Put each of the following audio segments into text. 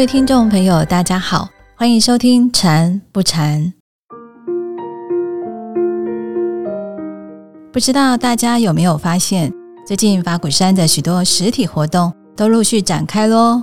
各位听众朋友，大家好，欢迎收听《禅不禅》。不知道大家有没有发现，最近法鼓山的许多实体活动都陆续展开喽。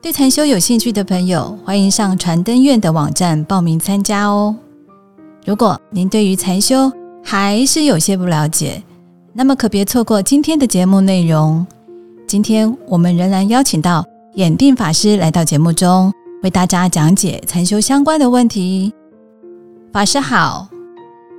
对禅修有兴趣的朋友，欢迎上传灯院的网站报名参加哦。如果您对于禅修还是有些不了解，那么可别错过今天的节目内容。今天我们仍然邀请到。眼定法师来到节目中，为大家讲解禅修相关的问题。法师好，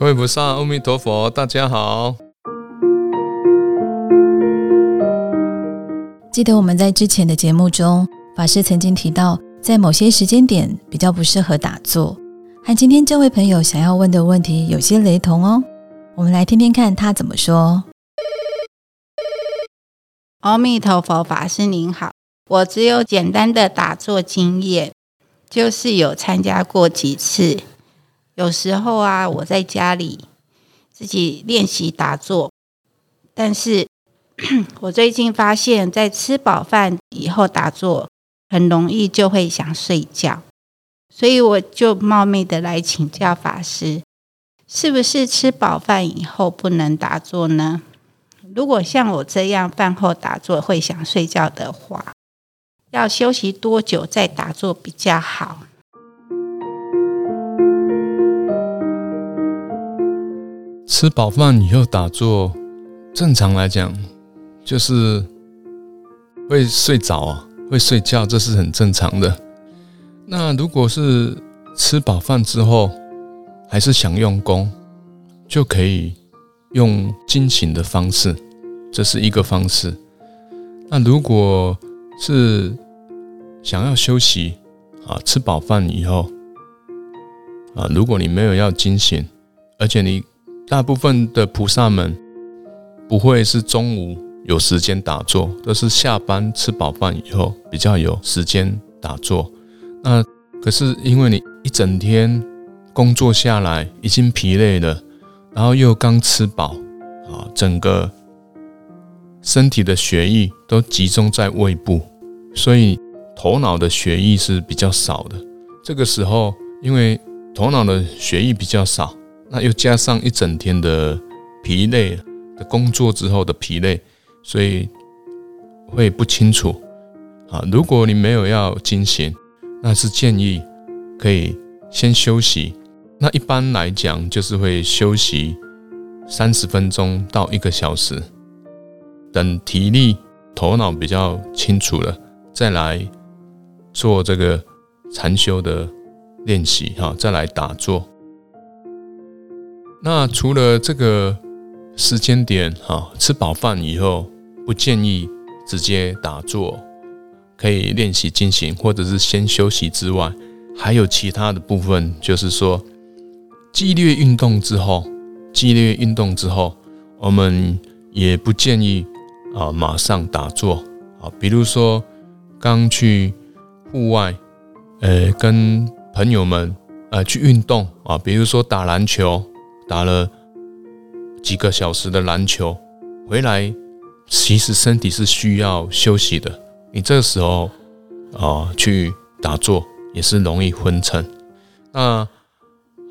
各位菩萨，阿弥陀佛，大家好。记得我们在之前的节目中，法师曾经提到，在某些时间点比较不适合打坐，和今天这位朋友想要问的问题有些雷同哦。我们来听听看他怎么说。阿弥陀佛，法师您好。我只有简单的打坐经验，就是有参加过几次。有时候啊，我在家里自己练习打坐，但是 我最近发现，在吃饱饭以后打坐，很容易就会想睡觉，所以我就冒昧的来请教法师，是不是吃饱饭以后不能打坐呢？如果像我这样饭后打坐会想睡觉的话。要休息多久再打坐比较好？吃饱饭以后打坐，正常来讲就是会睡着啊，会睡觉，这是很正常的。那如果是吃饱饭之后还是想用功，就可以用惊醒的方式，这是一个方式。那如果是想要休息啊，吃饱饭以后啊，如果你没有要惊醒，而且你大部分的菩萨们不会是中午有时间打坐，都是下班吃饱饭以后比较有时间打坐。那可是因为你一整天工作下来已经疲累了，然后又刚吃饱啊，整个。身体的血液都集中在胃部，所以头脑的血液是比较少的。这个时候，因为头脑的血液比较少，那又加上一整天的疲累的工作之后的疲累，所以会不清楚。啊，如果你没有要惊醒，那是建议可以先休息。那一般来讲，就是会休息三十分钟到一个小时。等体力、头脑比较清楚了，再来做这个禅修的练习哈，再来打坐。那除了这个时间点哈，吃饱饭以后不建议直接打坐，可以练习进行，或者是先休息之外，还有其他的部分，就是说激烈运动之后，激烈运动之后，我们也不建议。啊，马上打坐啊！比如说，刚去户外，呃，跟朋友们呃去运动啊，比如说打篮球，打了几个小时的篮球，回来其实身体是需要休息的。你这个时候啊去打坐也是容易昏沉。那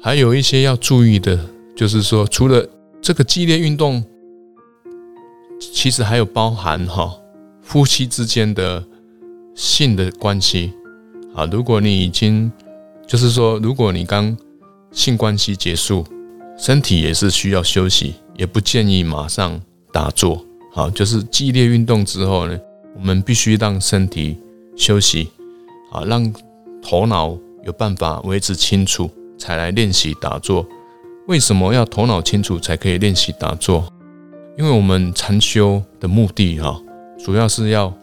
还有一些要注意的，就是说，除了这个激烈运动。其实还有包含哈夫妻之间的性的关系啊。如果你已经就是说，如果你刚性关系结束，身体也是需要休息，也不建议马上打坐。好，就是激烈运动之后呢，我们必须让身体休息啊，让头脑有办法维持清楚，才来练习打坐。为什么要头脑清楚才可以练习打坐？因为我们禅修的目的哈，主要是要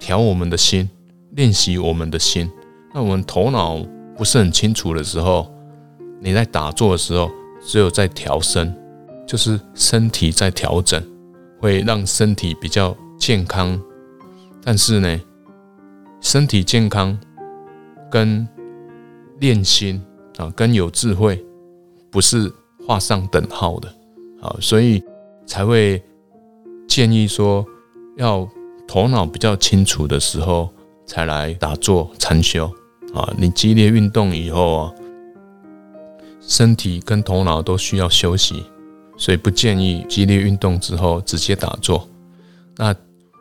调我们的心，练习我们的心。那我们头脑不是很清楚的时候，你在打坐的时候，只有在调身，就是身体在调整，会让身体比较健康。但是呢，身体健康跟练心啊，跟有智慧不是画上等号的。好，所以。才会建议说，要头脑比较清楚的时候才来打坐禅修啊。你激烈运动以后啊，身体跟头脑都需要休息，所以不建议激烈运动之后直接打坐。那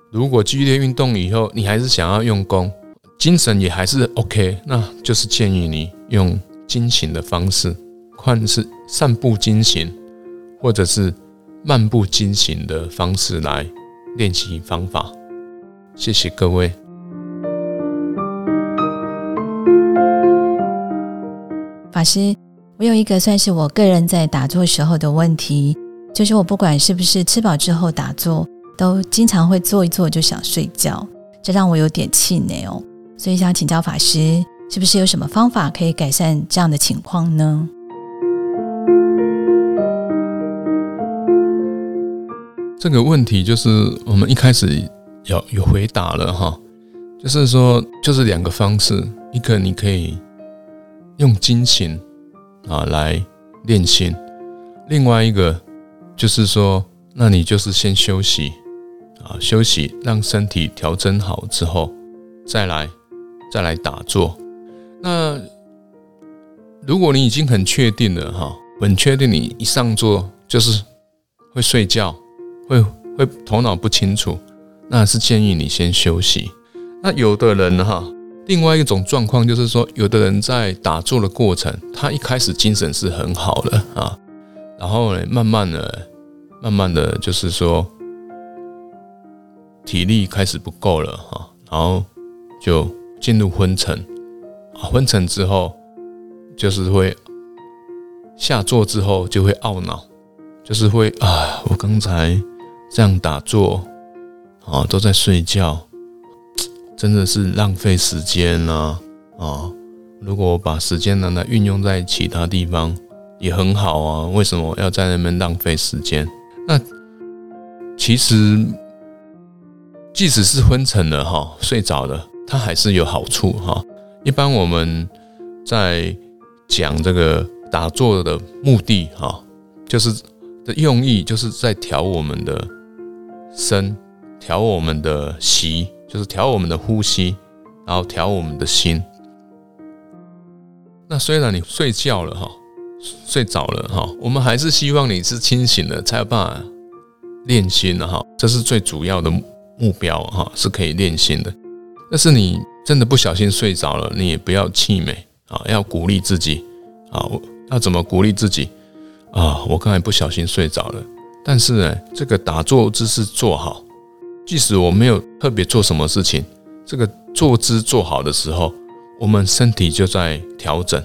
如果剧烈运动以后，你还是想要用功，精神也还是 OK，那就是建议你用精行的方式，看是散步精行，或者是漫步精行的方式来练习方法。谢谢各位，法师，我有一个算是我个人在打坐时候的问题，就是我不管是不是吃饱之后打坐。都经常会坐一坐就想睡觉，这让我有点气馁哦。所以想请教法师，是不是有什么方法可以改善这样的情况呢？这个问题就是我们一开始有有回答了哈，就是说就是两个方式，一个你可以用精行啊来练心，另外一个就是说，那你就是先休息。啊，休息，让身体调整好之后，再来，再来打坐。那如果你已经很确定了哈，很确定你一上座就是会睡觉，会会头脑不清楚，那是建议你先休息。那有的人哈，另外一种状况就是说，有的人在打坐的过程，他一开始精神是很好的啊，然后呢，慢慢的，慢慢的就是说。体力开始不够了哈，然后就进入昏沉，昏沉之后就是会下坐之后就会懊恼，就是会啊，我刚才这样打坐啊，都在睡觉，真的是浪费时间呐啊！如果把时间拿来运用在其他地方也很好啊，为什么要在那边浪费时间？那其实。即使是昏沉了哈，睡着了，它还是有好处哈。一般我们在讲这个打坐的目的哈，就是的用意，就是在调我们的身，调我们的息，就是调我们的呼吸，然后调我们的心。那虽然你睡觉了哈，睡着了哈，我们还是希望你是清醒的，才有办法练心的哈。这是最主要的。目标哈是可以练心的，但是你真的不小心睡着了，你也不要气馁啊，要鼓励自己啊。要怎么鼓励自己啊？我刚才不小心睡着了，但是呢，这个打坐姿势做好，即使我没有特别做什么事情，这个坐姿做好的时候，我们身体就在调整，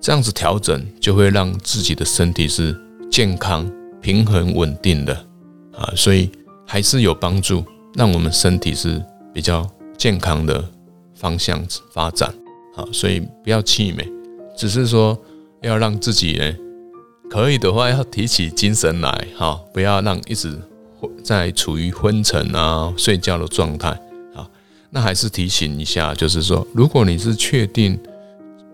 这样子调整就会让自己的身体是健康、平衡、稳定的啊，所以还是有帮助。让我们身体是比较健康的方向发展，啊，所以不要气馁，只是说要让自己呢，可以的话要提起精神来，哈，不要让一直在处于昏沉啊、睡觉的状态，啊，那还是提醒一下，就是说，如果你是确定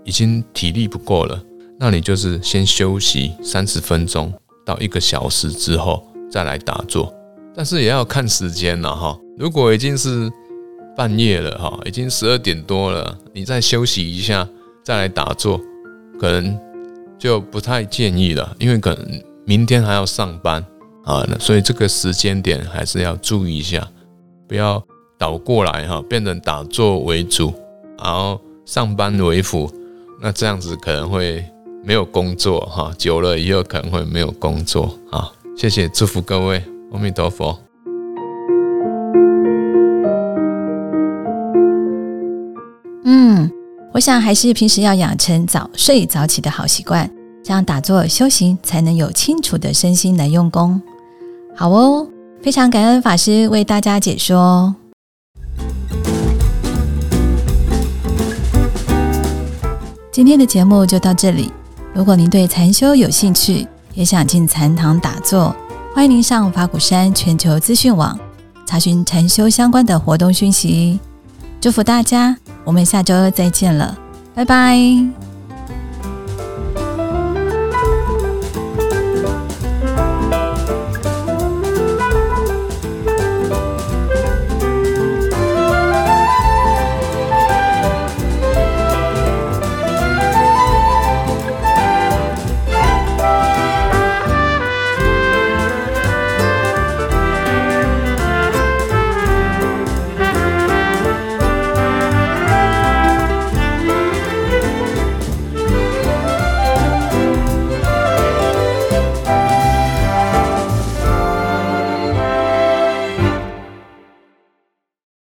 已经体力不够了，那你就是先休息三十分钟到一个小时之后再来打坐。但是也要看时间了哈，如果已经是半夜了哈，已经十二点多了，你再休息一下再来打坐，可能就不太建议了，因为可能明天还要上班啊，所以这个时间点还是要注意一下，不要倒过来哈，变成打坐为主，然后上班为辅，那这样子可能会没有工作哈，久了以后可能会没有工作啊。谢谢，祝福各位。阿弥陀佛。我想还是平时要养成早睡早起的好习惯，这样打坐修行才能有清楚的身心来用功。好哦，非常感恩法师为大家解说。今天的节目就到这里。如果您对禅修有兴趣，也想进禅堂打坐。欢迎您上法鼓山全球资讯网查询禅修相关的活动讯息。祝福大家，我们下周再见了，拜拜。